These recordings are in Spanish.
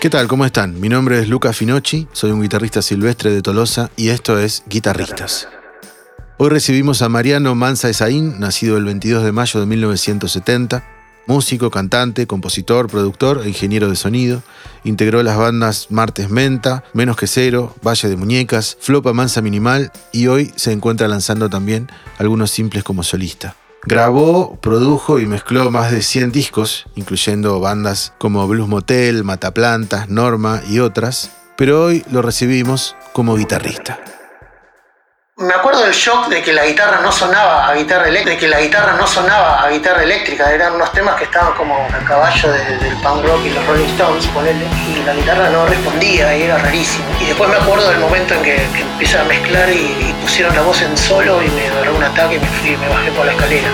¿Qué tal? ¿Cómo están? Mi nombre es Luca Finocchi, soy un guitarrista silvestre de Tolosa y esto es Guitarristas. Hoy recibimos a Mariano Manza Esaín, nacido el 22 de mayo de 1970, músico, cantante, compositor, productor e ingeniero de sonido. Integró las bandas Martes Menta, Menos que Cero, Valle de Muñecas, Flopa Mansa Minimal y hoy se encuentra lanzando también algunos simples como solista. Grabó, produjo y mezcló más de 100 discos, incluyendo bandas como Blues Motel, Mataplantas, Norma y otras, pero hoy lo recibimos como guitarrista. Me acuerdo del shock de que la guitarra no sonaba a guitarra eléctrica, de que la guitarra no sonaba a guitarra eléctrica, eran unos temas que estaban como a caballo del punk rock y los Rolling Stones, ponele, y la guitarra no respondía y era rarísimo. Y después me acuerdo del momento en que, que empecé a mezclar y, pusieron la voz en solo y me agarró un ataque y me fui, me bajé por la escalera.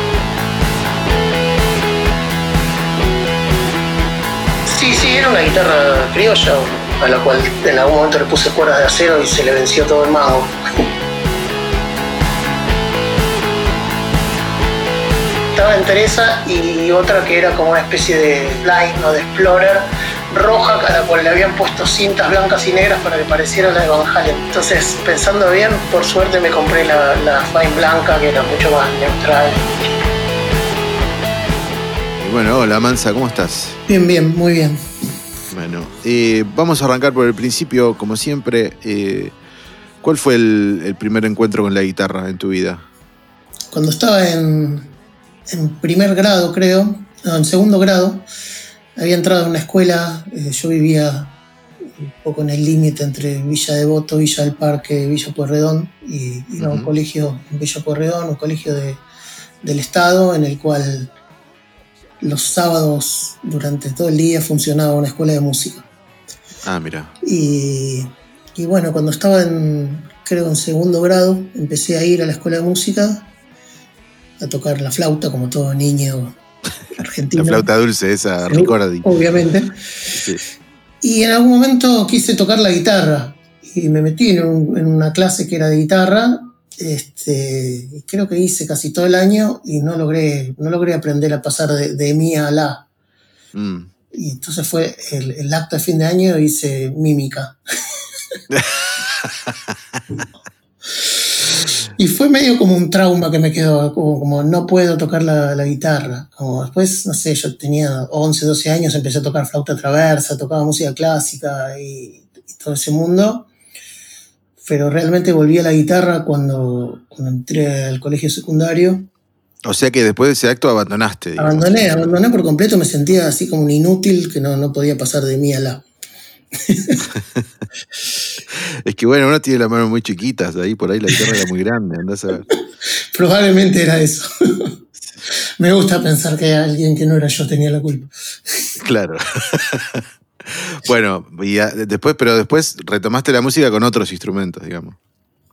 Sí, sí, era una guitarra criolla a la cual en algún momento le puse cuerdas de acero y se le venció todo el mago. Estaba en Teresa y otra que era como una especie de line o de explorer roja a la cual le habían puesto cintas blancas y negras para que pareciera la de Van Halen. Entonces, pensando bien, por suerte me compré la, la Fine blanca que era mucho más neutral. bueno, hola Mansa, ¿cómo estás? Bien, bien, muy bien. Bueno, eh, vamos a arrancar por el principio, como siempre. Eh, ¿Cuál fue el primer encuentro con la guitarra en tu vida? Cuando estaba en, en primer grado, creo, no, en segundo grado, había entrado a una escuela, eh, yo vivía un poco en el límite entre Villa Devoto, Villa del Parque, Villa Pueyrredón, y iba a un colegio en Villa Pueyrredón, un colegio del Estado, en el cual los sábados durante todo el día funcionaba una escuela de música. Ah, mira. Y, y bueno, cuando estaba en, creo, en segundo grado, empecé a ir a la escuela de música a tocar la flauta como todo niño argentino. la flauta dulce, esa Ricordi. Obviamente. Y en algún momento quise tocar la guitarra y me metí en, una clase que era de guitarra. Este, creo que hice casi todo el año y no logré, no logré aprender a pasar de, de mi a la. Mm. Y entonces fue el, el acto de fin de año hice mímica. Y fue medio como un trauma que me quedó, como, no puedo tocar la, guitarra. Como después, no sé, yo tenía 11, 12 años, empecé a tocar flauta traversa, tocaba música clásica y, todo ese mundo. Pero realmente volví a la guitarra cuando, cuando entré al colegio secundario. O sea que después de ese acto abandonaste. Abandoné, abandoné por completo, me sentía así como un inútil que no, no podía pasar de mí a la. es que bueno, uno tiene las manos muy chiquitas, ahí por ahí la guitarra era muy grande, andás a ver. Probablemente era eso. Me gusta pensar que alguien que no era yo tenía la culpa. Claro. bueno, y después, pero después retomaste la música con otros instrumentos, digamos.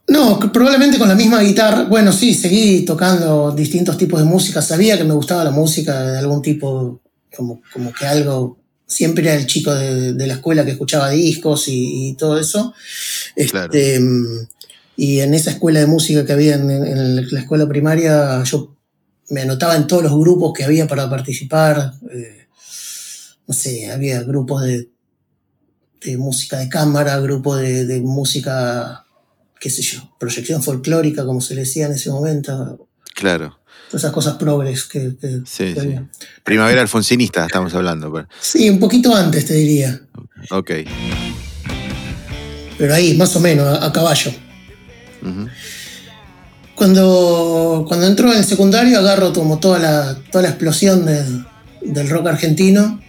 No, probablemente con la misma guitarra. Bueno, sí, seguí tocando distintos tipos de música. Sabía que me gustaba la música de algún tipo, como, como que algo siempre era el chico de, la escuela que escuchaba discos y, todo eso. Este, y en esa escuela de música que había en, la escuela primaria, yo me anotaba en todos los grupos que había para participar. Eh, no sé, había grupos de, de música de cámara, grupos de, música, qué sé yo, proyección folclórica, como se le decía en ese momento. Claro esas cosas progres que, sí, sí. Primavera alfonsinista estamos hablando. Sí, un poquito antes te diría. Ok. Pero ahí, más o menos, a, caballo. cuando, cuando entró en el secundario agarro como toda la, toda la explosión del rock argentino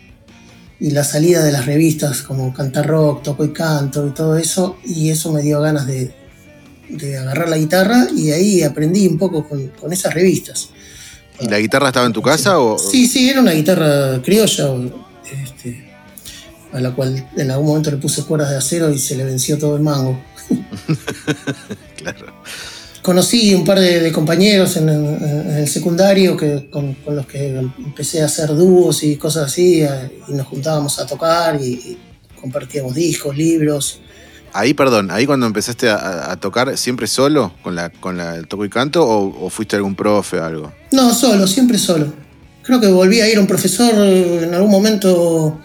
y la salida de las revistas como Cantar Rock, Toco y Canto y todo eso, y eso me dio ganas de, de agarrar la guitarra y ahí aprendí un poco con, esas revistas. ¿Y la guitarra estaba en tu casa? O? Sí, sí, era una guitarra criolla, este, a la cual en algún momento le puse cuerdas de acero y se le venció todo el mango. claro. Conocí un par de, compañeros en, el secundario que, con, los que empecé a hacer dúos y cosas así, y nos juntábamos a tocar y compartíamos discos, libros. Ahí, perdón, ahí cuando empezaste a, tocar, ¿siempre solo con, la, con el toco y canto o, fuiste algún profe o algo? No, solo, siempre solo. Creo que volví a ir a un profesor en algún momento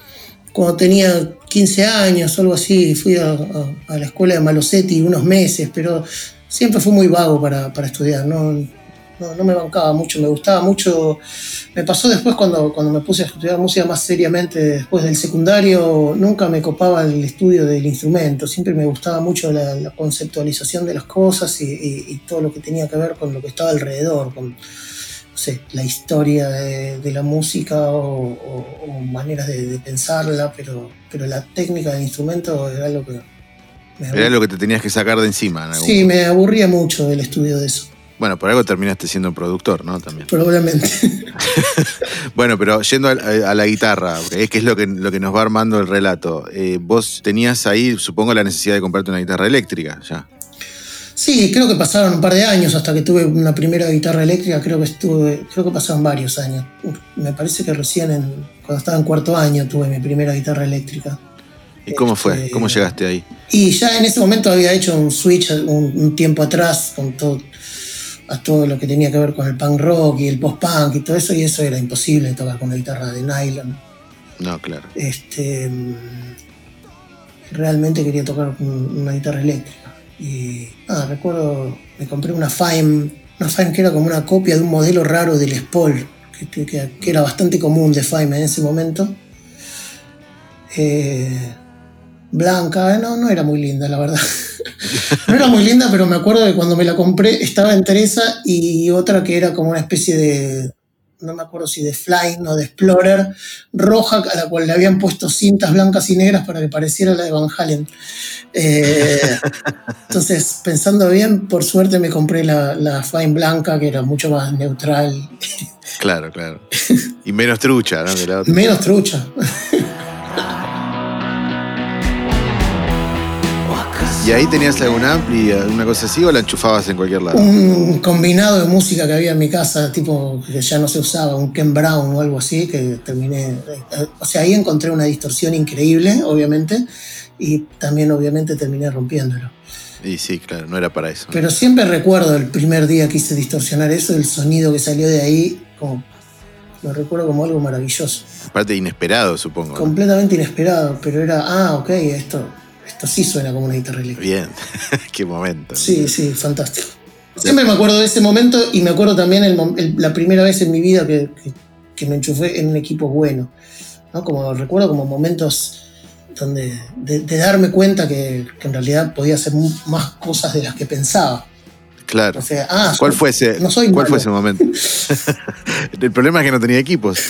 cuando tenía 15 años o algo así. Fui a, la escuela de Malosetti unos meses, pero siempre fui muy vago para, para estudiar. ¿no? No, me bancaba mucho, me gustaba mucho. Me pasó después cuando, cuando me puse a estudiar música más seriamente, después del secundario, nunca me copaba el estudio del instrumento, siempre me gustaba mucho la, conceptualización de las cosas y, todo lo que tenía que ver con lo que estaba alrededor, con la historia de, la música o, maneras de, pensarla, pero, pero la técnica del instrumento era algo que... era lo que te tenías que sacar de encima. sí, me aburría mucho el estudio de eso. Bueno, por algo terminaste siendo productor, ¿no? También. Probablemente. bueno, pero yendo a, la guitarra, es que es lo que, lo que nos va armando el relato. Eh, vos tenías ahí, supongo, la necesidad de comprarte una guitarra eléctrica, ya. Sí, creo que pasaron un par de años hasta que tuve una primera guitarra eléctrica, creo que estuve, creo que pasaron varios años. Me parece que recién cuando estaba en cuarto año tuve mi primera guitarra eléctrica. ¿Y cómo fue? Este, ¿Cómo llegaste ahí? Y ya en ese momento había hecho un switch un tiempo atrás con todo, a todo lo que tenía que ver con el punk rock y el post-punk y todo eso, y eso era imposible tocar con la guitarra de nylon. No, claro. Este, realmente quería tocar con una guitarra eléctrica. Y nada, recuerdo, me compré una Fime, una Fime que era como una copia de un modelo raro del Spol, que, que, era bastante común de Fime en ese momento. Eh, blanca, no, no era muy linda, la verdad. no era muy linda, pero me acuerdo que cuando me la compré estaba en Teresa y otra que era como una especie de, no me acuerdo si de Flying o de Explorer, roja, a la cual le habían puesto cintas blancas y negras para que pareciera la de Van Halen. Eh, entonces, pensando bien, por suerte me compré la, la Fine blanca, que era mucho más neutral. Claro, claro. Y menos trucha, ¿no? Menos trucha. ¿Y ahí tenías alguna ampli, alguna cosa así o la enchufabas en cualquier lado? Un combinado de música que había en mi casa, tipo que ya no se usaba, un Ken Brown o algo así, que terminé. O sea, ahí encontré una distorsión increíble, obviamente, y también, obviamente, terminé rompiéndolo. Y sí, claro, no era para eso. Pero siempre recuerdo el primer día que hice distorsionar eso, el sonido que salió de ahí, como, lo recuerdo como algo maravilloso. Aparte inesperado, supongo. Completamente inesperado, pero era, ah, ok, esto esto sí suena como una guitarra eléctrica. Bien, qué momento. Sí, sí, fantástico. Siempre me acuerdo de ese momento y me acuerdo también la primera vez en mi vida que, me enchufé en un equipo bueno. ¿no? Como recuerdo como momentos donde de, darme cuenta que, en realidad podía hacer más cosas de las que pensaba. Claro. O sea, ah, ¿Cuál, fue ese, ¿cuál fue ese momento? el problema es que no tenía equipos.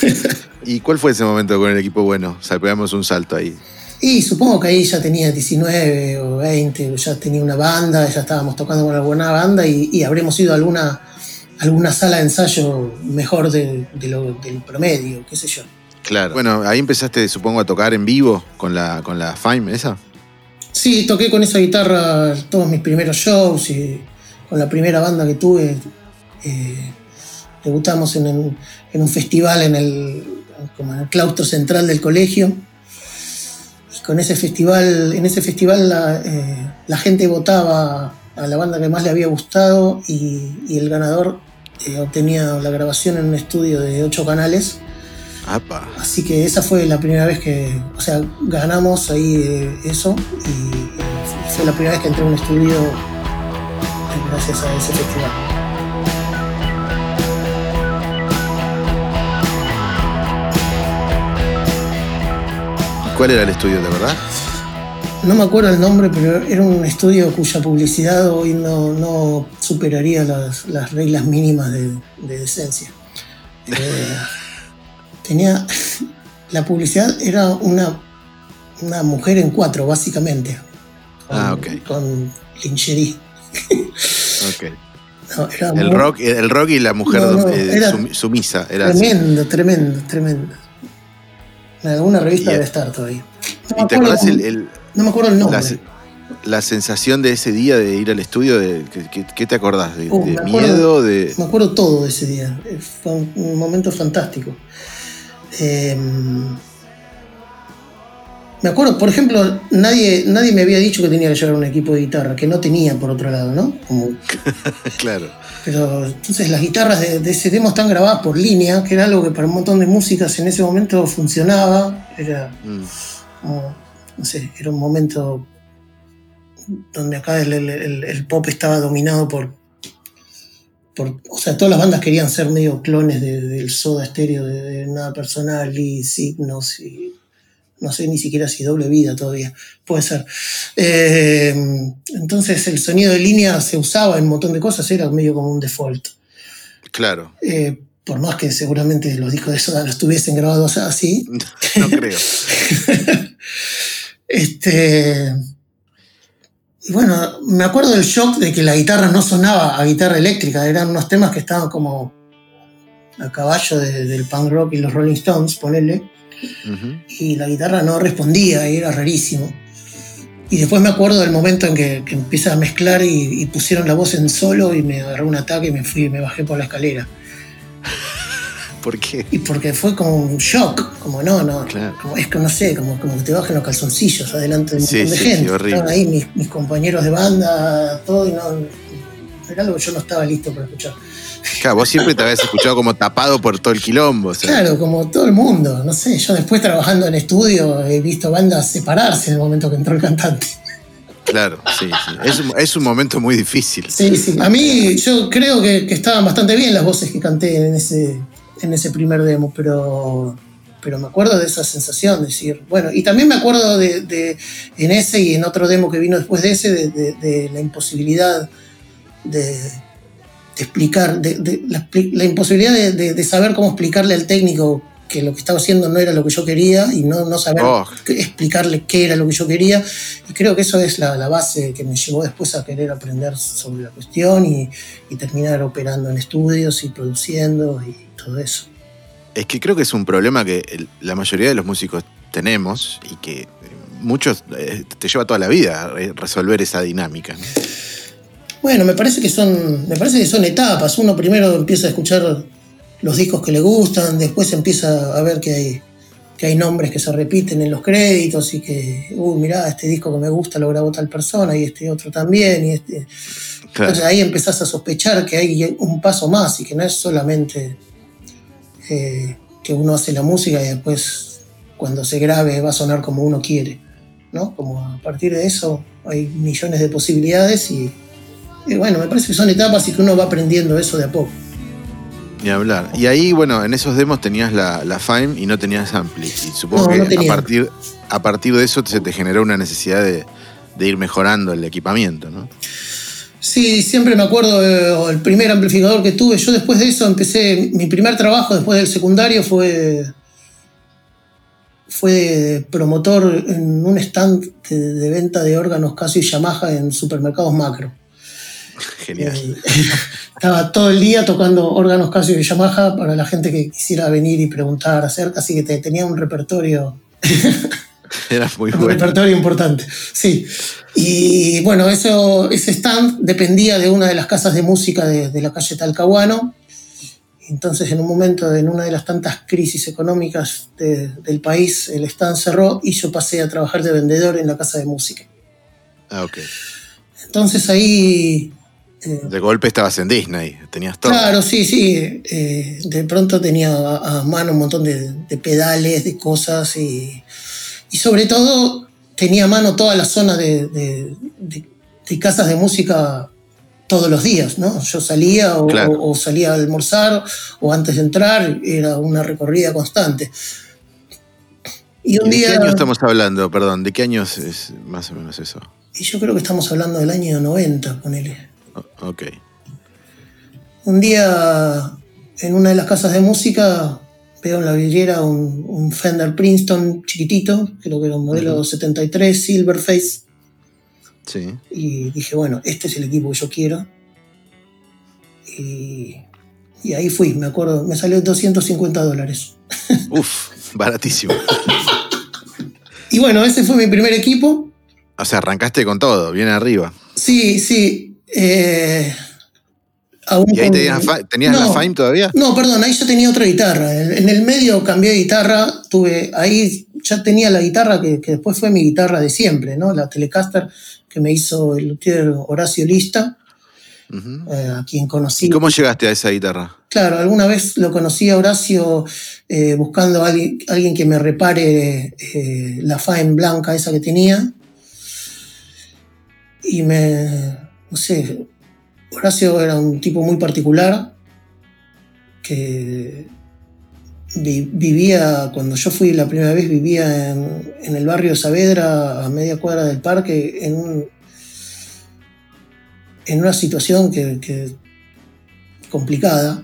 ¿Y cuál fue ese momento con el equipo bueno? O sea, pegamos un salto ahí. Y supongo que ahí ya tenía 19 o 20, ya tenía una banda, ya estábamos tocando con alguna banda y, habremos ido a alguna, alguna sala de ensayo mejor de, lo, del promedio, qué sé yo. Claro. Bueno, ahí empezaste, supongo, a tocar en vivo con la, con la Fime, ¿esa? Sí, toqué con esa guitarra todos mis primeros shows y con la primera banda que tuve. Eh, debutamos en, un festival en el, como en el claustro central del colegio con ese festival, en ese festival eh, la, gente votaba a la banda que más le había gustado y, el ganador eh, obtenía la grabación en un estudio de ocho canales. Así que esa fue la primera vez que, o sea, ganamos ahí eh, eso y, fue la primera vez que entré a un estudio gracias a ese festival. ¿Cuál era el estudio de verdad? No me acuerdo el nombre, pero era un estudio cuya publicidad hoy no, superaría las, reglas mínimas de, decencia. Eh, tenía. La publicidad era una, una mujer en cuatro, básicamente. ah, ok. Con lingerie. ok. el, rock, el rock y la mujer eh, sumisa. Era tremendo, tremendo, tremendo. En alguna revista debe estar todavía. No ¿Y te acuerdas el, No me acuerdo el nombre. La, sensación de ese día de ir al estudio, de, ¿qué, te acordás? ¿De, uh, miedo? de... Me acuerdo todo de ese día. Eh, fue un, momento fantástico. Em, me acuerdo, por ejemplo, nadie, nadie me había dicho que tenía que llevar un equipo de guitarra, que no tenía por otro lado, ¿no? claro. Pero entonces las guitarras de, ese demo están grabadas por línea, que era algo que para un montón de músicas en ese momento funcionaba. Era mm. no sé, era un momento donde acá el, pop estaba dominado por, por, O sea, todas las bandas querían ser medio clones del soda estéreo, de, Nada Personal y Signos y no sé ni siquiera si doble vida todavía, puede ser. Eh, entonces el sonido de línea se usaba en un montón de cosas, era medio como un default. Claro. Eh, por más que seguramente los discos de Soda no estuviesen grabados así. no creo. este. Y bueno, me acuerdo del shock de que la guitarra no sonaba a guitarra eléctrica, eran unos temas que estaban como a caballo del punk rock y los Rolling Stones, y la guitarra no respondía, y era rarísimo. Y después me acuerdo del momento en que, empieza a mezclar y, pusieron la voz en solo y me agarró un ataque y me fui, me bajé por la escalera. ¿Por qué? Y porque fue como un shock, como no, no, es que no sé, como, como que te bajen los calzoncillos adelante de un montón de gente. Estaban ahí mis, mis, compañeros de banda, todo, y no, era algo que yo no estaba listo para escuchar. Claro, vos siempre te habías escuchado como tapado por todo el quilombo. Claro, como todo el mundo. No sé, yo después trabajando en estudio he visto bandas separarse en el momento que entró el cantante. Claro, sí, sí. Es un, momento muy difícil. Sí, sí. A mí yo creo que, estaban bastante bien las voces que canté en ese, en ese primer demo, pero, pero me acuerdo de esa sensación, de decir, bueno, y también me acuerdo de, en ese y en otro demo que vino después de ese, de la imposibilidad de explicar, de, la, imposibilidad de, saber cómo explicarle al técnico que lo que estaba haciendo no era lo que yo quería y no, no saber oh. explicarle qué era lo que yo quería. Y creo que eso es la, base que me llevó después a querer aprender sobre la cuestión y, terminar operando en estudios y produciendo y todo eso. Es que creo que es un problema que la mayoría de los músicos tenemos y que muchos eh, te lleva toda la vida resolver esa dinámica. Bueno, me parece que son, me parece que son etapas. Uno primero empieza a escuchar los discos que le gustan, después empieza a ver que hay, que hay nombres que se repiten en los créditos y que, uy, mirá, este disco que me gusta lo grabó tal persona y este otro también. Y este. Entonces ahí empezás a sospechar que hay un paso más y que no es solamente eh, que uno hace la música y después cuando se grabe va a sonar como uno quiere. ¿no? Como a partir de eso hay millones de posibilidades y y bueno, me parece que son etapas y que uno va aprendiendo eso de a poco. Y hablar. Y ahí, bueno, en esos demos tenías la, la Fime y no tenías Ampli. Y supongo que a, partir, a partir de eso se te generó una necesidad de, ir mejorando el equipamiento, ¿no? Sí, siempre me acuerdo el primer amplificador que tuve. Yo después de eso empecé, mi primer trabajo después del secundario fue, fue promotor en un stand de, venta de órganos Casio y Yamaha en supermercados macro. Genial. Eh, estaba todo el día tocando órganos Casio y Yamaha para la gente que quisiera venir y preguntar acerca, así que tenía un repertorio. Era muy un repertorio importante, sí. Y bueno, eso, ese stand dependía de una de las casas de música de, la calle Talcahuano. Entonces, en un momento, en una de las tantas crisis económicas del país, el stand cerró y yo pasé a trabajar de vendedor en la casa de música. Ah, ok. Entonces ahí de golpe estabas en Disney, tenías todo. Claro, sí, sí. Eh, de pronto tenía a, mano un montón de, pedales, de cosas y, sobre todo tenía a mano toda la zona de, casas de música todos los días, ¿no? Yo salía o, salía a almorzar o antes de entrar, era una recorrida constante. Y un ¿De qué año estamos hablando? Perdón, ¿de qué años es más o menos eso? Y yo creo que estamos hablando del año 90, ponele. Ok. Un día en una de las casas de música veo en la vidriera un, Fender Princeton chiquitito, creo que era un modelo 73, Silverface. Sí. Y dije, bueno, este es el equipo que yo quiero. Y, y ahí fui, me acuerdo, me salió 250 dólares. Uf, baratísimo. y bueno, ese fue mi primer equipo. O sea, arrancaste con todo, bien arriba. Sí, sí. Eh, ¿Y ahí tenías, la Fime todavía? No, perdón, ahí ya tenía otra guitarra. En, el medio cambié de guitarra, tuve, ahí ya tenía la guitarra que, después fue mi guitarra de siempre, ¿no? La Telecaster que me hizo el luthier Horacio Lista. eh, a quien conocí. ¿Y cómo llegaste a esa guitarra? Claro, alguna vez lo conocí a Horacio eh, buscando a alguien, que me repare la Fine blanca esa que tenía. Y me, no sé, Horacio era un tipo muy particular que vivía, cuando yo fui la primera vez, vivía en, el barrio Saavedra, a media cuadra del parque, en, en una situación que, complicada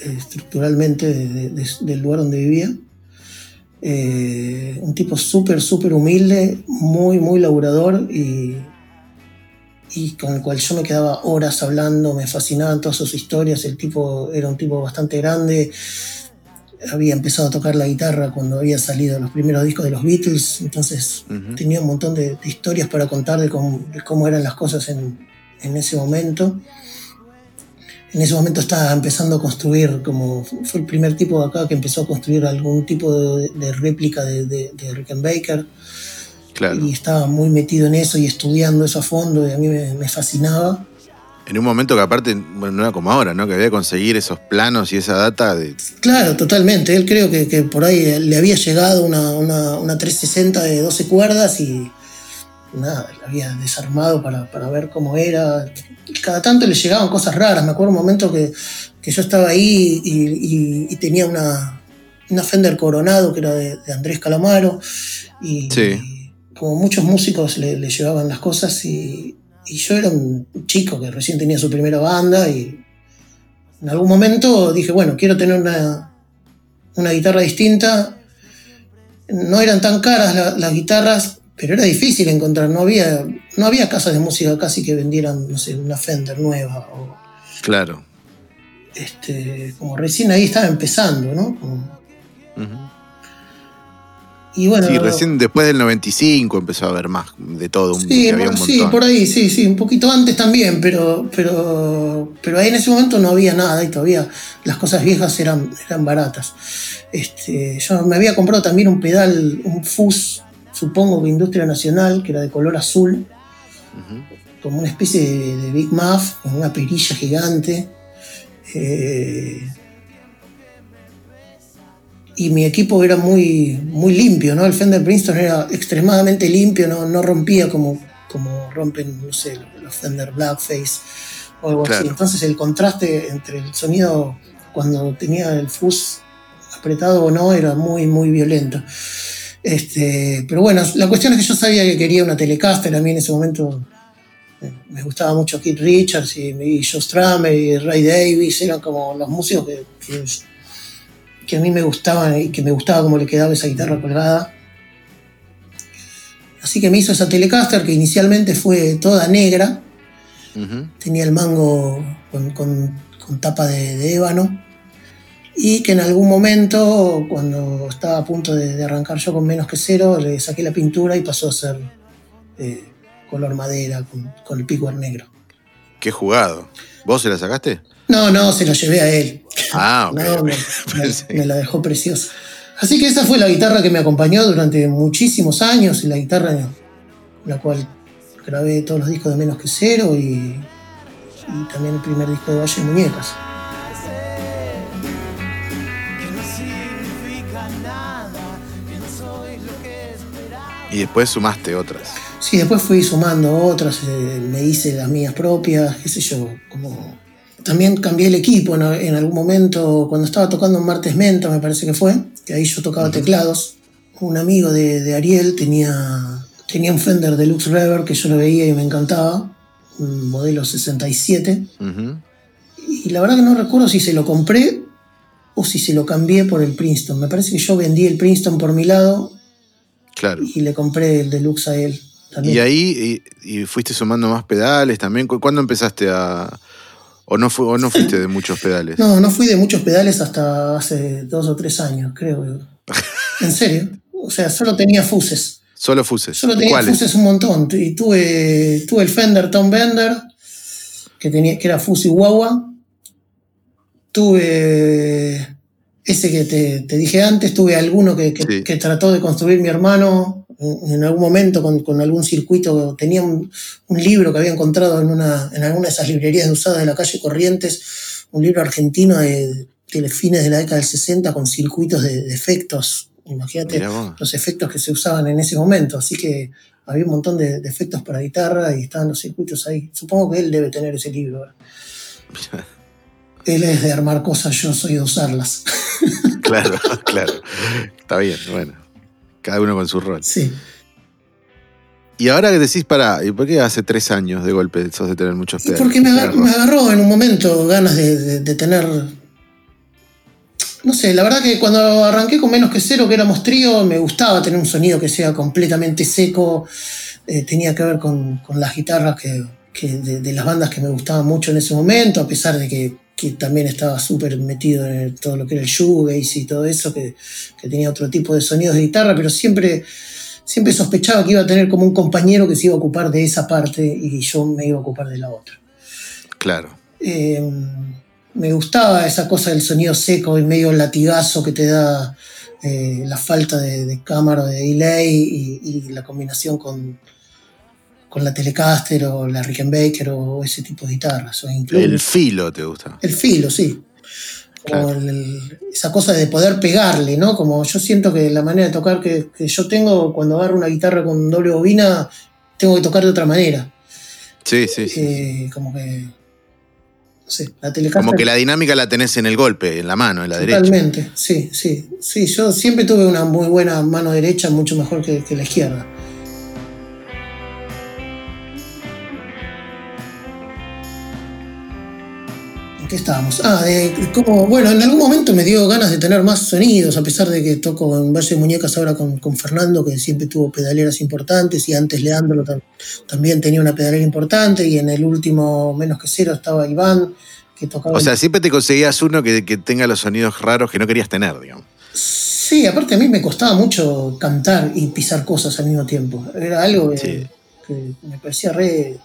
eh, estructuralmente del lugar donde vivía. Eh, un tipo súper, súper humilde, muy, muy laburador y, y con el cual yo me quedaba horas hablando, me fascinaban todas sus historias. El tipo era un tipo bastante grande, había empezado a tocar la guitarra cuando había salido los primeros discos de los Beatles, entonces tenía un montón de, historias para contar de cómo, eran las cosas en, ese momento. En ese momento estaba empezando a construir, como fue el primer tipo de acá que empezó a construir algún tipo de, réplica de, de, Y estaba muy metido en eso y estudiando eso a fondo y a mí me fascinaba. En un momento que aparte, bueno, no era como ahora, ¿no? Que había que conseguir esos planos y esa data de... Claro, totalmente. Él creo que, por ahí le había llegado una, una, 360 de 12 cuerdas y nada, la había desarmado para, ver cómo era. Cada tanto le llegaban cosas raras. Me acuerdo un momento que, yo estaba ahí y, tenía una, una, Fender Coronado que era de, Andrés Calamaro. Y, como muchos músicos le, le llevaban las cosas y, y yo era un chico que recién tenía su primera banda y en algún momento dije, bueno, quiero tener una, una guitarra distinta. No eran tan caras las guitarras, pero era difícil encontrar. No había, no había casas de música casi que vendieran, no sé, una Fender nueva. O, claro. Este, como recién ahí estaba empezando, ¿no? Y bueno, sí, recién después del 95 empezó a haber más de todo. Sí, sí, por ahí, sí, sí, un poquito antes también, pero, pero, pero ahí en ese momento no había nada y todavía las cosas viejas eran, eran baratas. Este, yo me había comprado también un pedal, un FUS, supongo que Industria Nacional, que era de color azul, como una especie de, Big Muff, con una perilla gigante. Eh, y mi equipo era muy, muy limpio, ¿no? El Fender Princeton era extremadamente limpio, no, no rompía como, como rompen, no sé, los Fender Blackface o algo así. Entonces el contraste entre el sonido cuando tenía el fuzz apretado o no era muy, muy violento. Este, pero bueno, la cuestión es que yo sabía que quería una Telecaster, a mí en ese momento eh, me gustaba mucho Keith Richards y, y Joe Strummer y Ray Davis, eran como los músicos que que a mí me gustaba y que me gustaba cómo le quedaba esa guitarra colgada. Así que me hizo esa Telecaster que inicialmente fue toda negra. Tenía el mango con, tapa de, ébano. Y que en algún momento, cuando estaba a punto de, arrancar yo con menos que cero, le saqué la pintura y pasó a ser eh, color madera con, el pico negro. Qué jugado. ¿Vos se la sacaste? No, no, se la llevé a él. Ah, ok. me, la dejó preciosa. Así que esa fue la guitarra que me acompañó durante muchísimos años y la guitarra en la cual grabé todos los discos de Menos que Cero y, también el primer disco de Valle de Muñecas. Y después sumaste otras. Sí, después fui sumando otras, eh, me hice las mías propias, qué sé yo, como también cambié el equipo en algún momento, cuando estaba tocando en Martes Menta, me parece que fue, que ahí yo tocaba teclados. Un amigo de, Ariel tenía, tenía un Fender Deluxe Reverb que yo lo veía y me encantaba, un modelo 67. Y la verdad que no recuerdo si se lo compré o si se lo cambié por el Princeton. Me parece que yo vendí el Princeton por mi lado claro. y le compré el Deluxe a él. Y ahí y, fuiste sumando más pedales también. ¿Cuándo empezaste a, ¿O no, no fuiste de muchos pedales? No, no fui de muchos pedales hasta hace dos o tres años, creo. en serio. O sea, solo tenía fuses. Solo fuses. Solo tenía fuses un montón. Y tuve, tuve el Fender Tom Bender, que, tenía, que era Fuse y Guagua. Tuve ese que te, dije antes. Tuve alguno que, trató de construir mi hermano en algún momento con, algún circuito, tenía un, libro que había encontrado en, una, en alguna de esas librerías de usadas de la calle Corrientes, un libro argentino de, de fines de la década del 60 con circuitos de, efectos. Imagínate los efectos que se usaban en ese momento. Así que había un montón de, efectos para guitarra y estaban los circuitos ahí. Supongo que él debe tener ese libro. él es de armar cosas, yo soy de usarlas. claro, claro. Está bien, bueno. Cada uno con su rol. Sí. Y ahora que decís, para, ¿y por qué hace tres años de golpe sos de tener muchos pedales? Porque me agarró, en un momento ganas de, tener. No sé, la verdad que cuando arranqué con menos que cero, que éramos trío, me gustaba tener un sonido que sea completamente seco. Eh, tenía que ver con, las guitarras que, de, las bandas que me gustaban mucho en ese momento, a pesar de que que también estaba súper metido en todo lo que era el shoegaze y todo eso, que, tenía otro tipo de sonidos de guitarra, pero siempre, siempre sospechaba que iba a tener como un compañero que se iba a ocupar de esa parte y yo me iba a ocupar de la otra. Claro. Eh, me gustaba esa cosa del sonido seco y medio latigazo que te da eh, la falta de, cámara, de delay y la combinación con, con la Telecaster o la Rickenbacker o ese tipo de guitarras. O el filo te gusta. El filo, sí. esa cosa de poder pegarle, ¿no? Como yo siento que la manera de tocar que, yo tengo cuando agarro una guitarra con doble bobina, tengo que tocar de otra manera. Sí, sí, sí. Eh, como que. No sé, la Telecaster. Como que la dinámica la tenés en el golpe, en la mano, en la derecha. Totalmente, sí, sí. Sí, yo siempre tuve una muy buena mano derecha, mucho mejor que la izquierda. Qué estábamos? Ah, de como, bueno, en algún momento me dio ganas de tener más sonidos, a pesar de que toco en de Muñecas ahora con, Fernando, que siempre tuvo pedaleras importantes, y antes Leandro también tenía una pedalera importante, y en el último Menos que Cero estaba Iván, que tocaba... O sea, siempre te conseguías uno que, tenga los sonidos raros que no querías tener, digamos. Sí, aparte a mí me costaba mucho cantar y pisar cosas al mismo tiempo. Era algo que me parecía re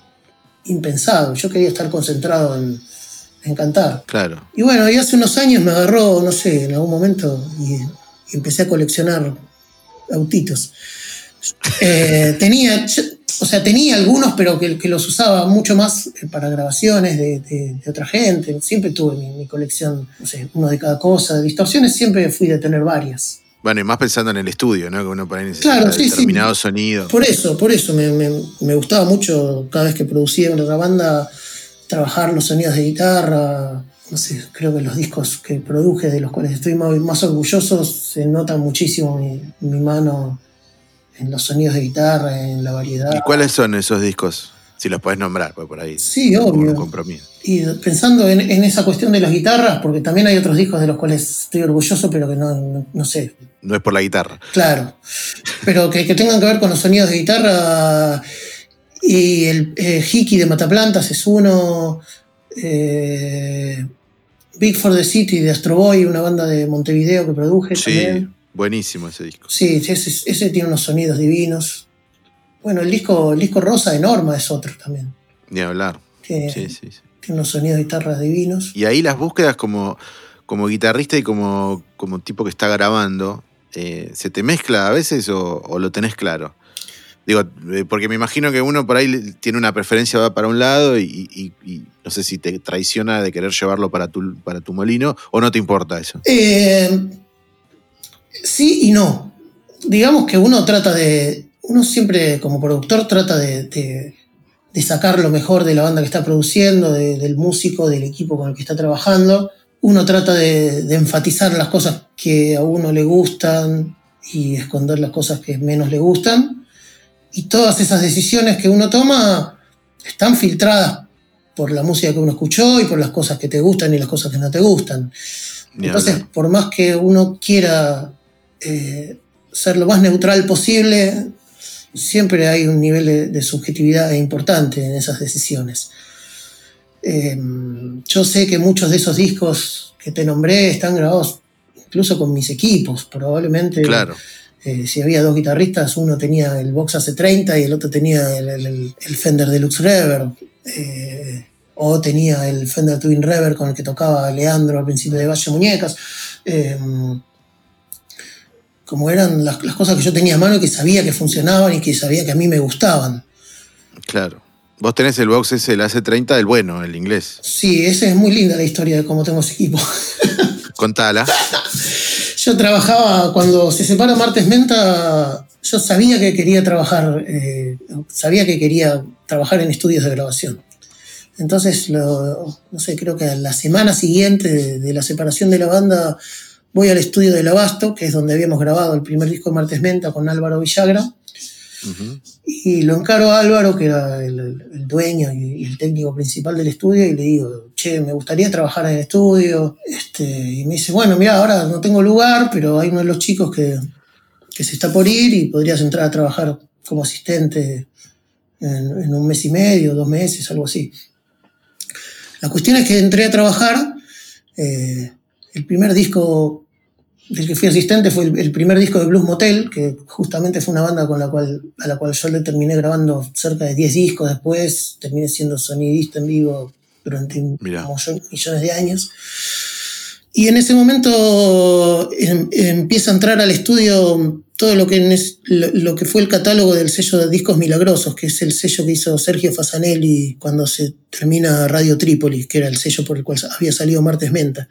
impensado. Yo quería estar concentrado en encantar. Claro. Y bueno, y hace unos años me agarró, no sé, en algún momento y, empecé a coleccionar autitos. Eh, tenía, o sea, tenía algunos, pero que, los usaba mucho más para grabaciones de, otra gente. Siempre tuve mi, colección, no sé, uno de cada cosa. De distorsiones siempre fui de tener varias. Bueno, y más pensando en el estudio, ¿no? Que uno por ahí necesita determinado sonido. Por eso, por eso me, me, gustaba mucho cada vez que producía una banda trabajar los sonidos de guitarra. No sé, creo que los discos que produje, de los cuales estoy más, orgulloso, se nota muchísimo mi, mano en los sonidos de guitarra, en la variedad. ¿Y cuáles son esos discos? Si los puedes nombrar, pues por ahí. Sí, obvio. Y pensando en, esa cuestión de las guitarras, porque también hay otros discos de los cuales estoy orgulloso, pero que no, no, sé. No es por la guitarra. Claro. Pero que, que, tengan que ver con los sonidos de guitarra. Y el eh, Hiki de Mataplantas es uno. Eh, Big for the City de Astro Boy, una banda de Montevideo que produje sí, Buenísimo ese disco. Sí, ese, tiene unos sonidos divinos. Bueno, el disco, el disco rosa de Norma es otro también. Ni hablar. Tiene, sí, sí, tiene unos sonidos de guitarras divinos. Y ahí las búsquedas como, como guitarrista y como, como tipo que está grabando, eh, ¿se te mezcla a veces o lo tenés claro? Digo, eh, porque me imagino que uno por ahí tiene una preferencia para un lado y, no sé si te traiciona de querer llevarlo para tu, para tu molino o no te importa eso. Eh, sí y no. Digamos que uno trata de, uno siempre como productor trata de, sacar lo mejor de la banda que está produciendo, del músico, del equipo con el que está trabajando. Uno trata de enfatizar las cosas que a uno le gustan y esconder las cosas que menos le gustan y todas esas decisiones que uno toma están filtradas por la música que uno escuchó y por las cosas que te gustan y las cosas que no te gustan. Entonces, por más que uno quiera eh, ser lo más neutral posible, siempre hay un nivel de, subjetividad importante en esas decisiones. Em, yo sé que muchos de esos discos que te nombré están grabados incluso con mis equipos, probablemente. Claro. Eh, si había dos guitarristas, uno tenía el Box AC30 y el otro tenía el, Fender Deluxe Reverb. Eh, o tenía el Fender Twin Reverb con el que tocaba Leandro al principio de Valle Muñecas. Eh, como eran las, cosas que yo tenía a mano y que sabía que funcionaban y que sabía que a mí me gustaban. Claro. Vos tenés el box ese, el AC30 del bueno, el inglés. Sí, esa es muy linda la historia de cómo tengo ese equipo. Contala. yo trabajaba, cuando se separa Martes Menta, yo sabía que quería trabajar, eh, sabía que quería trabajar en estudios de grabación. Entonces, no sé, creo que a la semana siguiente de, la separación de la banda, voy al estudio del Abasto, que es donde habíamos grabado el primer disco de Martes Menta con Álvaro Villagra. Y lo encaro a Álvaro, que era el, dueño y, el técnico principal del estudio, y le digo, che, me gustaría trabajar en el estudio. Este, y me dice, bueno, mira, ahora no tengo lugar, pero hay uno de los chicos que, que se está por ir y podrías entrar a trabajar como asistente en, un mes y medio, dos meses, algo así. La cuestión es que entré a trabajar. Eh, el primer disco del que fui asistente fue el, primer disco de Blues Motel, que justamente fue una banda con la cual, a la cual yo le terminé grabando cerca de 10 discos después, terminé siendo sonidista en vivo durante millones de años. Y en ese momento em, empieza a entrar al estudio todo lo que, lo que fue el catálogo del sello de discos milagrosos, que es el sello que hizo Sergio Fasanelli cuando se termina Radio Trípoli, que era el sello por el cual había salido Martes Menta.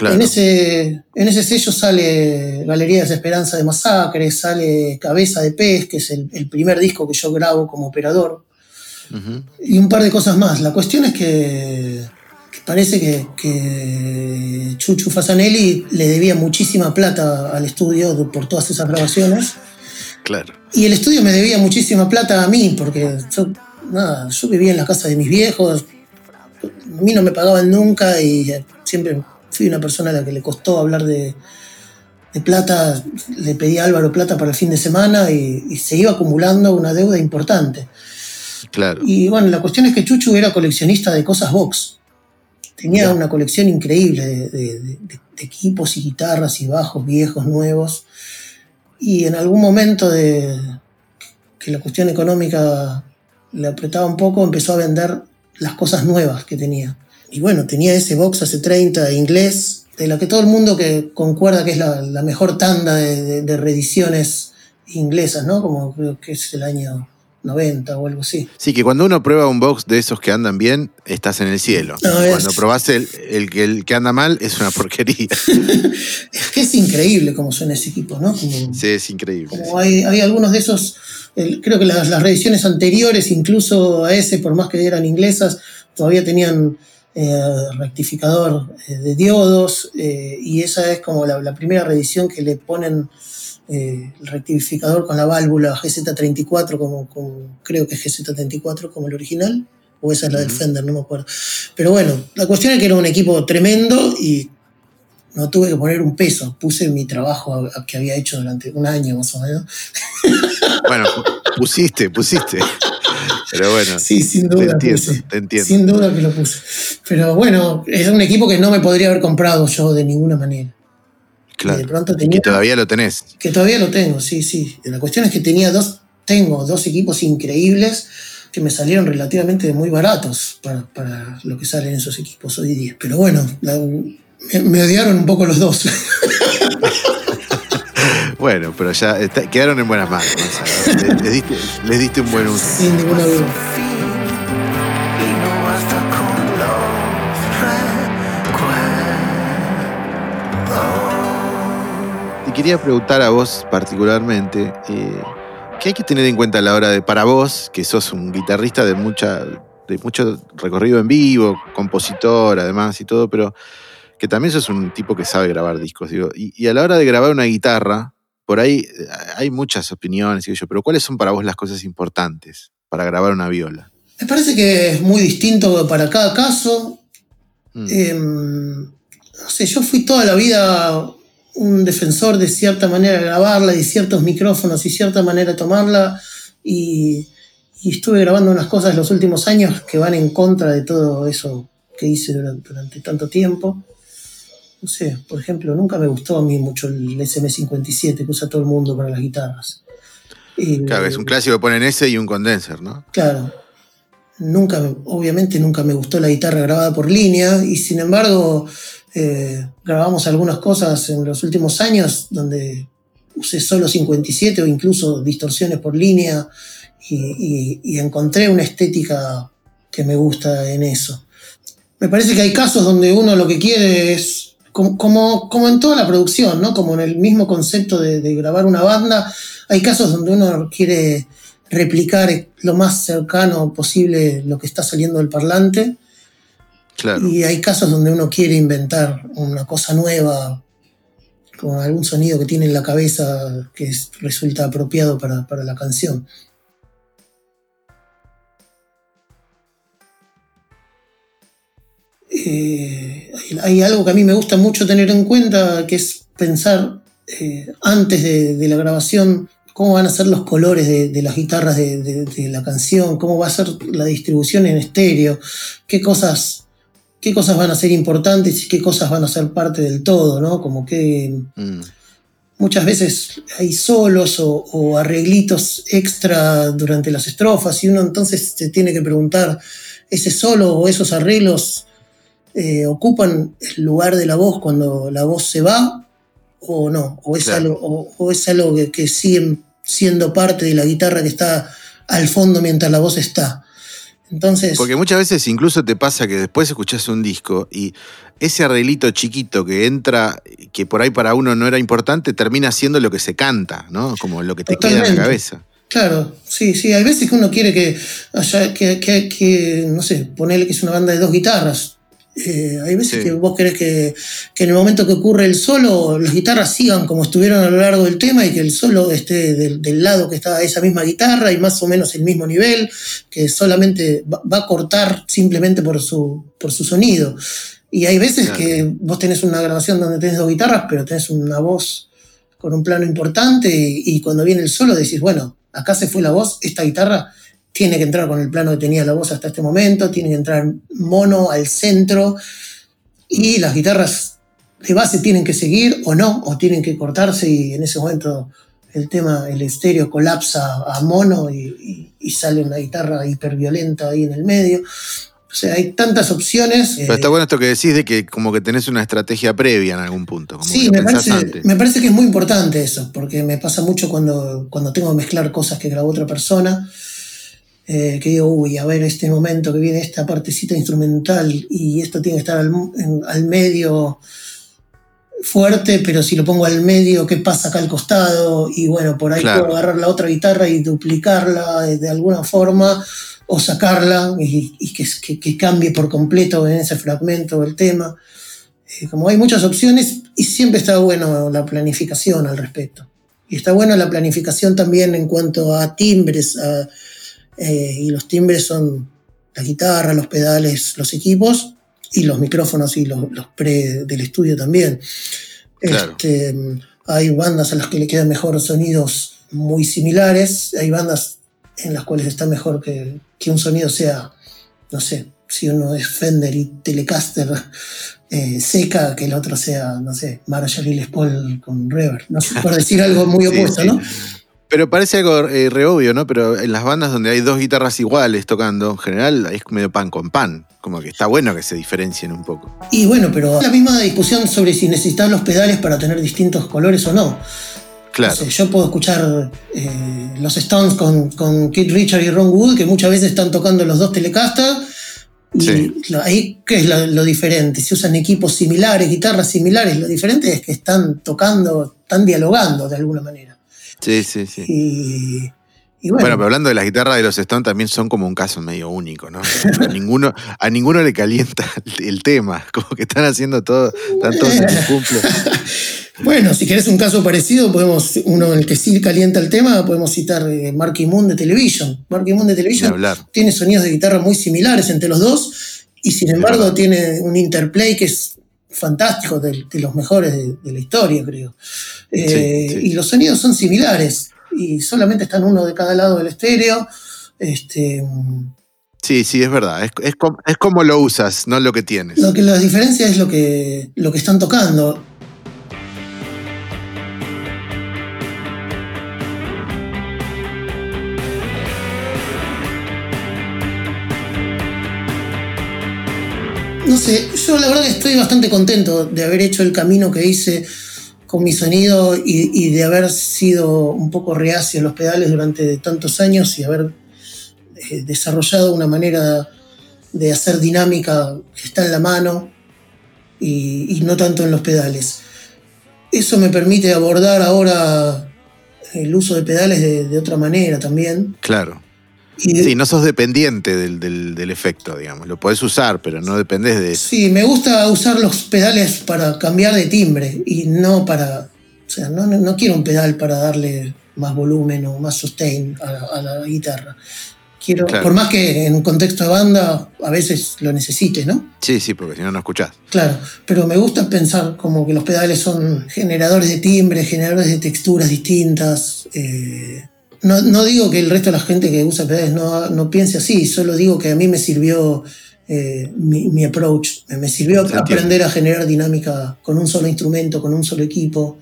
En, ese, en ese sello sale Galerías de Esperanza de Masacre, sale Cabeza de Pez, que es el, primer disco que yo grabo como operador, y un par de cosas más. La cuestión es que parece que, que, Chuchu Fasanelli le debía muchísima plata al estudio por todas esas grabaciones. Claro. Y el estudio me debía muchísima plata a mí, porque yo, nada, yo vivía en la casa de mis viejos, a mí no me pagaban nunca y siempre fui una persona a la que le costó hablar de, de plata, le pedí a Álvaro plata para el fin de semana y, y se iba acumulando una deuda importante. Claro. Y bueno, la cuestión es que Chuchu era coleccionista de cosas box. Tenía una colección increíble de, equipos y guitarras y bajos viejos, nuevos. Y en algún momento de que la cuestión económica le apretaba un poco, empezó a vender las cosas nuevas que tenía. Y bueno, tenía ese box hace 30 inglés, de la que todo el mundo que concuerda que es la, mejor tanda de, de, reediciones inglesas, ¿no? Como creo que es el año 90 o algo así. Sí, que cuando uno prueba un box de esos que andan bien, estás en el cielo. cuando probás el, el, el, que anda mal, es una porquería. es que es increíble cómo suena ese equipo, ¿no? sí, es increíble. hay, algunos de esos, creo que las, las, reediciones anteriores, incluso a ese, por más que eran inglesas, todavía tenían eh, rectificador eh, de diodos, eh, y esa es como la, la primera reedición que le ponen eh, el rectificador con la válvula GZ34, como, creo que es GZ34 como el original, o esa es la del Fender, no me acuerdo. Pero bueno, la cuestión es que era un equipo tremendo y no tuve que poner un peso, puse mi trabajo que había hecho durante un año más o menos. Bueno, pusiste, pusiste. Pero bueno. Sí, sin duda. Te entiendo, te entiendo. Sin duda que lo puse. Pero bueno, es un equipo que no me podría haber comprado yo de ninguna manera. Claro. pronto que todavía lo tenés. Que todavía lo tengo, sí, sí. La cuestión es que tenía dos, tengo dos equipos increíbles que me salieron relativamente muy baratos para, lo que salen esos equipos hoy día. Pero bueno, me, odiaron un poco los dos. bueno, pero ya quedaron en buenas manos. les, diste, les diste un buen uso. Sin ninguna duda. Quería preguntar a vos particularmente, eh, ¿qué hay que tener en cuenta a la hora de, para vos, que sos un guitarrista de, mucha, de mucho recorrido en vivo, compositor además y todo, pero que también sos un tipo que sabe grabar discos, digo, y, a la hora de grabar una guitarra, por ahí eh, hay muchas opiniones, yo, pero ¿cuáles son para vos las cosas importantes para grabar una viola? Me parece que es muy distinto para cada caso. Mm. Em, no sé, yo fui toda la vida un defensor de cierta manera grabarla y ciertos micrófonos y cierta manera tomarla y, estuve grabando unas cosas los últimos años que van en contra de todo eso que hice durante, tanto tiempo. No sé, por ejemplo, nunca me gustó a mí mucho el SM57 que usa todo el mundo para las guitarras. claro, es un clásico, ponen ese y un condenser, ¿no? Claro. Nunca, obviamente nunca me gustó la guitarra grabada por línea y sin embargo eh, grabamos algunas cosas en los últimos años donde usé solo 57 o incluso distorsiones por línea y, encontré una estética que me gusta en eso. Me parece que hay casos donde uno lo que quiere es, como, como, en toda la producción, ¿no? como en el mismo concepto de, de grabar una banda, hay casos donde uno quiere replicar lo más cercano posible lo que está saliendo del parlante. Y hay casos donde uno quiere inventar una cosa nueva, con algún sonido que tiene en la cabeza que resulta apropiado para, la canción. Eh, hay, algo que a mí me gusta mucho tener en cuenta, que es pensar eh, antes de, la grabación cómo van a ser los colores de, las guitarras de, la canción, cómo va a ser la distribución en estéreo, qué cosas, qué cosas van a ser importantes y qué cosas van a ser parte del todo, ¿no? Como que mm. muchas veces hay solos o, arreglitos extra durante las estrofas y uno entonces se tiene que preguntar, ¿ese solo o esos arreglos eh, ocupan el lugar de la voz cuando la voz se va o no, o es algo, o, es algo que, que, sigue siendo parte de la guitarra que está al fondo mientras la voz está. Entonces, Porque muchas veces incluso te pasa que después escuchas un disco y ese arreglito chiquito que entra, que por ahí para uno no era importante, termina siendo lo que se canta, ¿no? Como lo que te queda en la cabeza. Claro, sí, sí. Hay veces que uno quiere que haya, que, que, que, no sé, ponerle que es una banda de dos guitarras. Eh, hay veces que vos querés que, en el momento que ocurre el solo, las guitarras sigan como estuvieron a lo largo del tema y que el solo esté del, lado que está esa misma guitarra y más o menos el mismo nivel, que solamente va, a cortar simplemente por su, por su sonido. Y hay veces que vos tenés una grabación donde tenés dos guitarras, pero tenés una voz con un plano importante y cuando viene el solo decís, bueno, acá se fue la voz, esta guitarra tiene que entrar con el plano que tenía la voz hasta este momento, tiene que entrar mono al centro y las guitarras de base tienen que seguir o no, o tienen que cortarse y en ese momento el tema, el estéreo colapsa a mono y, sale una guitarra hiperviolenta ahí en el medio. O sea, hay tantas opciones. Pero está bueno esto que decís de que como que tenés una estrategia previa en algún punto. sí, me parece, me parece, que es muy importante eso, porque me pasa mucho cuando, cuando tengo que mezclar cosas que grabó otra persona eh, que digo, uy, a ver, este momento que viene esta partecita instrumental y esto tiene que estar al, medio fuerte, pero si lo pongo al medio, ¿qué pasa acá al costado? Y bueno, por ahí puedo agarrar la otra guitarra y duplicarla de, alguna forma o sacarla y, que, cambie por completo en ese fragmento del tema. Eh, como hay muchas opciones y siempre está bueno la planificación al respecto. Y está bueno la planificación también en cuanto a timbres, a, eh, y los timbres son la guitarra, los pedales, los equipos y los micrófonos y los, pre del estudio también. Este, hay bandas a las que le quedan mejor sonidos muy similares, hay bandas en las cuales está mejor que, que un sonido sea, no sé, si uno es Fender y Telecaster eh, seca, que el otro sea, no sé, Marshall y Les Paul con Reverb, no sé, por decir algo muy opuesto, ¿no? Pero parece algo eh, re obvio, ¿no? Pero en las bandas donde hay dos guitarras iguales tocando, en general es medio pan con pan. Como que está bueno que se diferencien un poco. Y bueno, pero la misma discusión sobre si necesitas los pedales para tener distintos colores o no. Claro. yo puedo escuchar eh, los Stones con, con Keith Richard y Ron Wood, que muchas veces están tocando los dos Telecaster. Y ahí, ¿qué es lo, lo, diferente? Si usan equipos similares, guitarras similares, lo diferente es que están tocando, están dialogando de alguna manera. Sí, sí, sí. bueno. pero hablando de las guitarras de los Stones, también son como un caso medio único, ¿no? A ninguno, a ninguno le calienta el tema, como que están haciendo todo, están todos en cumple. Bueno, si querés un caso parecido, podemos, uno en el que sí calienta el tema, podemos citar eh, Marky Moon de Television. Marky Moon de Television tiene sonidos de guitarra muy similares entre los dos, y sin embargo tiene un interplay que es fantástico, de, los mejores de, la historia, creo. Eh, y los sonidos son similares, y solamente están uno de cada lado del estéreo. Este, Sí, sí, es verdad. Es, como, lo usas, no lo que tienes. Lo que la diferencia es lo que, lo que están tocando. No sé, yo la verdad estoy bastante contento de haber hecho el camino que hice con mi sonido y, de haber sido un poco reacio en los pedales durante tantos años y haber eh, desarrollado una manera de hacer dinámica que está en la mano y, no tanto en los pedales. Eso me permite abordar ahora el uso de pedales de otra manera también. Claro sí, no sos dependiente del, efecto, digamos. Lo podés usar, pero no dependés de eso. Sí, me gusta usar los pedales para cambiar de timbre y no para. O sea, no, quiero un pedal para darle más volumen o más sustain a la, guitarra. Quiero, por más que en un contexto de banda a veces lo necesite, ¿no? Sí, sí, porque si no, no escuchás. Claro, pero me gusta pensar como que los pedales son generadores de timbre, generadores de texturas distintas. Eh, no, digo que el resto de la gente que usa pedales no, piense así, solo digo que a mí me sirvió eh, mi, approach, me sirvió aprender a generar dinámica con un solo instrumento, con un solo equipo.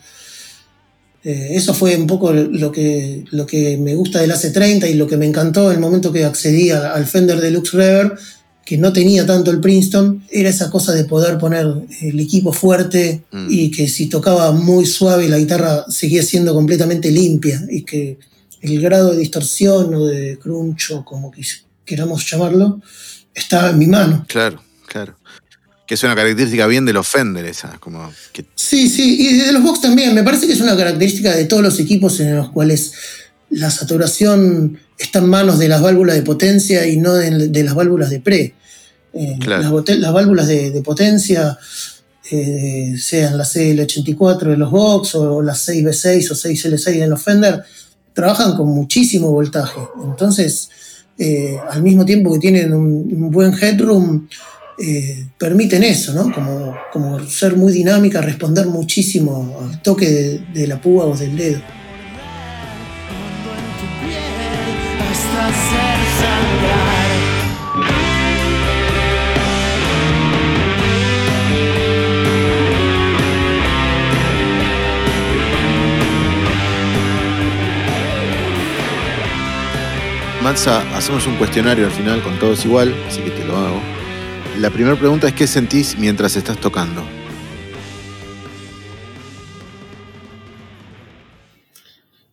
Eh, eso fue un poco lo que, lo que me gusta del AC30 y lo que me encantó en el momento que accedí al Fender Deluxe Reverb, que no tenía tanto el Princeton, era esa cosa de poder poner el equipo fuerte mm. y que si tocaba muy suave la guitarra seguía siendo completamente limpia y que el grado de distorsión o de crunch o como queramos llamarlo, está en mi mano. Claro, claro. Que es una característica bien de los Fender esa. Como Sí, sí, y de los Vox también. Me parece que es una característica de todos los equipos en los cuales la saturación está en manos de las válvulas de potencia y no de, las válvulas de pre. Eh, las, válvulas de, potencia, eh, sean las CL84 de los Vox o las 6B6 o 6L6 de los Fender, trabajan con muchísimo voltaje. Entonces, eh, al mismo tiempo que tienen un, buen headroom, eh, permiten eso, ¿no? Como, como, ser muy dinámica, responder muchísimo al toque de la púa o del dedo. Matza, hacemos un cuestionario al final con todos igual, así que te lo hago. La primera pregunta es ¿qué sentís mientras estás tocando?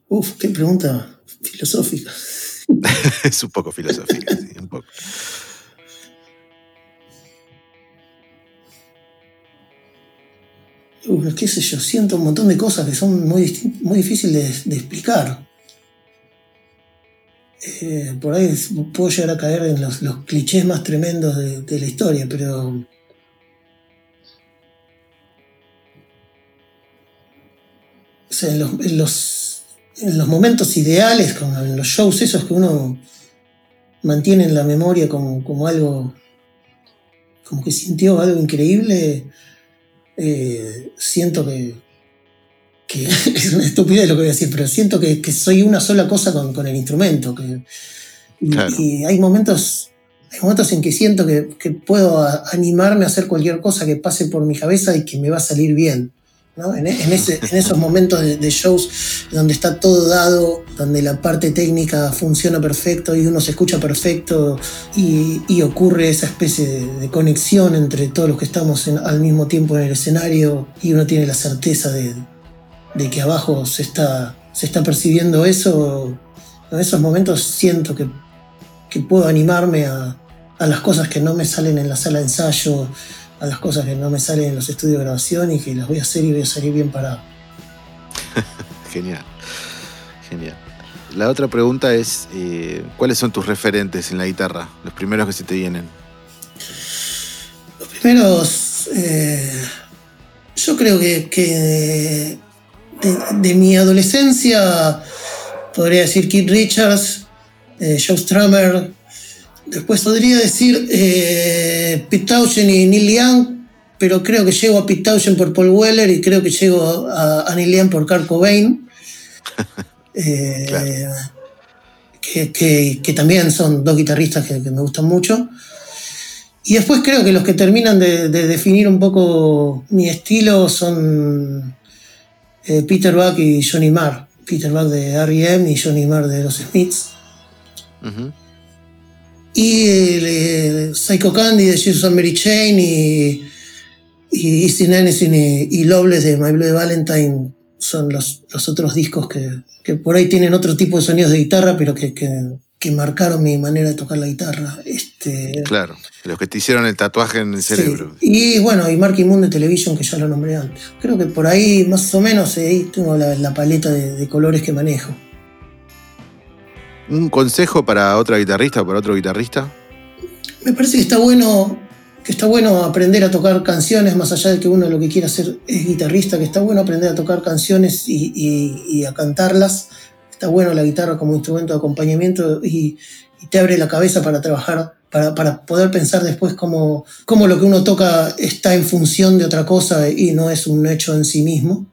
Uf, qué pregunta filosófica. es un poco filosófica, sí, un poco. Uf, qué sé yo, siento un montón de cosas que son muy, muy difíciles de explicar. Eh, por ahí puedo llegar a caer en los, clichés más tremendos de, la historia, pero... en los, en los, momentos ideales, como en los shows esos que uno mantiene en la memoria como, como algo, como que sintió algo increíble, eh, siento que, que es una estupidez lo que voy a decir, pero siento que, soy una sola cosa con, el instrumento. Que, y, hay momentos, hay momentos en que siento que, puedo animarme a hacer cualquier cosa que pase por mi cabeza y que me va a salir bien. En, esos momentos de, shows donde está todo dado, donde la parte técnica funciona perfecto y uno se escucha perfecto y, ocurre esa especie de, conexión entre todos los que estamos al mismo tiempo en el escenario y uno tiene la certeza de, de que abajo se está, se está percibiendo eso, en esos momentos siento que, puedo animarme a, las cosas que no me salen en la sala de ensayo, a las cosas que no me salen en los estudios de grabación y que las voy a hacer y voy a salir bien parado. genial, genial. La otra pregunta es, eh, ¿cuáles son tus referentes en la guitarra? Los primeros que se te vienen. Los primeros, eh, yo creo que de, mi adolescencia, podría decir Keith Richards, eh, Joe Strummer, después podría decir eh, Pete Townshend y Neil Young, pero creo que llego a Pete Townshend por Paul Weller y creo que llego a, Neil Young por Kurt Cobain. Eh, que, también son dos guitarristas que, me gustan mucho. Y después creo que los que terminan de, definir un poco mi estilo son eh, Peter Buck y Johnny Marr. Peter Buck de R.E.M. y Johnny Marr de los Smiths. Y el, Psycho Candy de Jesus and Mary Chain y, Y Easy Anything y, Loveless de My Blue Valentine son los, los otros discos que, que, por ahí tienen otro tipo de sonidos de guitarra, pero que, que, que, marcaron mi manera de tocar la guitarra. Este, claro, los que te hicieron el tatuaje en el cerebro. Y bueno, y Marky Moon de Television, que ya lo nombré antes. Creo que por ahí más o menos ahí tengo la, la paleta de, de colores que manejo. ¿Un consejo para otra guitarrista o para otro guitarrista? Me parece que está bueno que está bueno aprender a tocar canciones, más allá de que uno lo que quiera hacer es guitarrista, que está bueno aprender a tocar canciones y, y, y a cantarlas. Está bueno la guitarra como instrumento de acompañamiento y, y te abre la cabeza para trabajar, para, para poder pensar después cómo, cómo, lo que uno toca está en función de otra cosa y no es un hecho en sí mismo.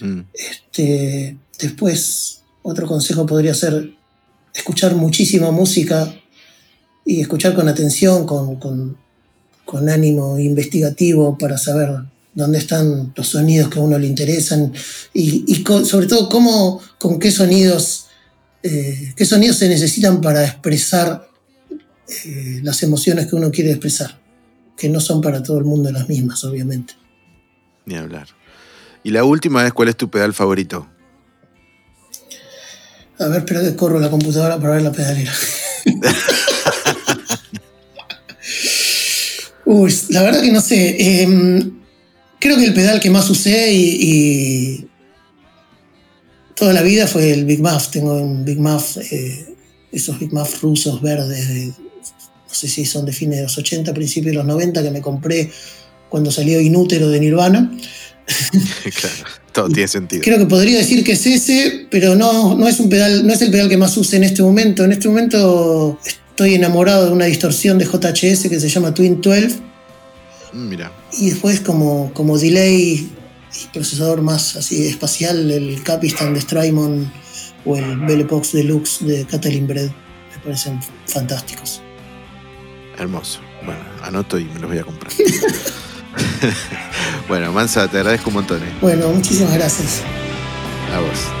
Mm. Este, después, otro consejo podría ser escuchar muchísima música y escuchar con atención, con, con con ánimo investigativo para saber dónde están los sonidos que a uno le interesan y, y con, sobre todo cómo, con qué sonidos, eh, qué sonidos se necesitan para expresar eh, las emociones que uno quiere expresar, que no son para todo el mundo las mismas, obviamente. Ni hablar. Y la última es, ¿cuál es tu pedal favorito? A ver, espera que corro la computadora para ver la pedalera. Uy, la verdad que no sé. Eh, creo que el pedal que más usé y, y, toda la vida fue el Big Muff. Tengo un Big Muff, eh, esos Big Muff rusos verdes, de, no sé si son de fines de los 80, principios de los 90, que me compré cuando salió Inútero de Nirvana. claro, todo tiene sentido. Creo que podría decir que es ese, pero no, no es un pedal, no es el pedal que más use en este momento. En este momento estoy enamorado de una distorsión de JHS que se llama Twin 12. Mira. Y después como, como delay y procesador más así espacial, el Capistan de Strymon o el Belle Box Deluxe de Catalin Bread. Me parecen fantásticos. Hermoso. Bueno, anoto y me los voy a comprar. bueno, Mansa, te agradezco un montón. ¿eh? Bueno, muchísimas gracias. A vos.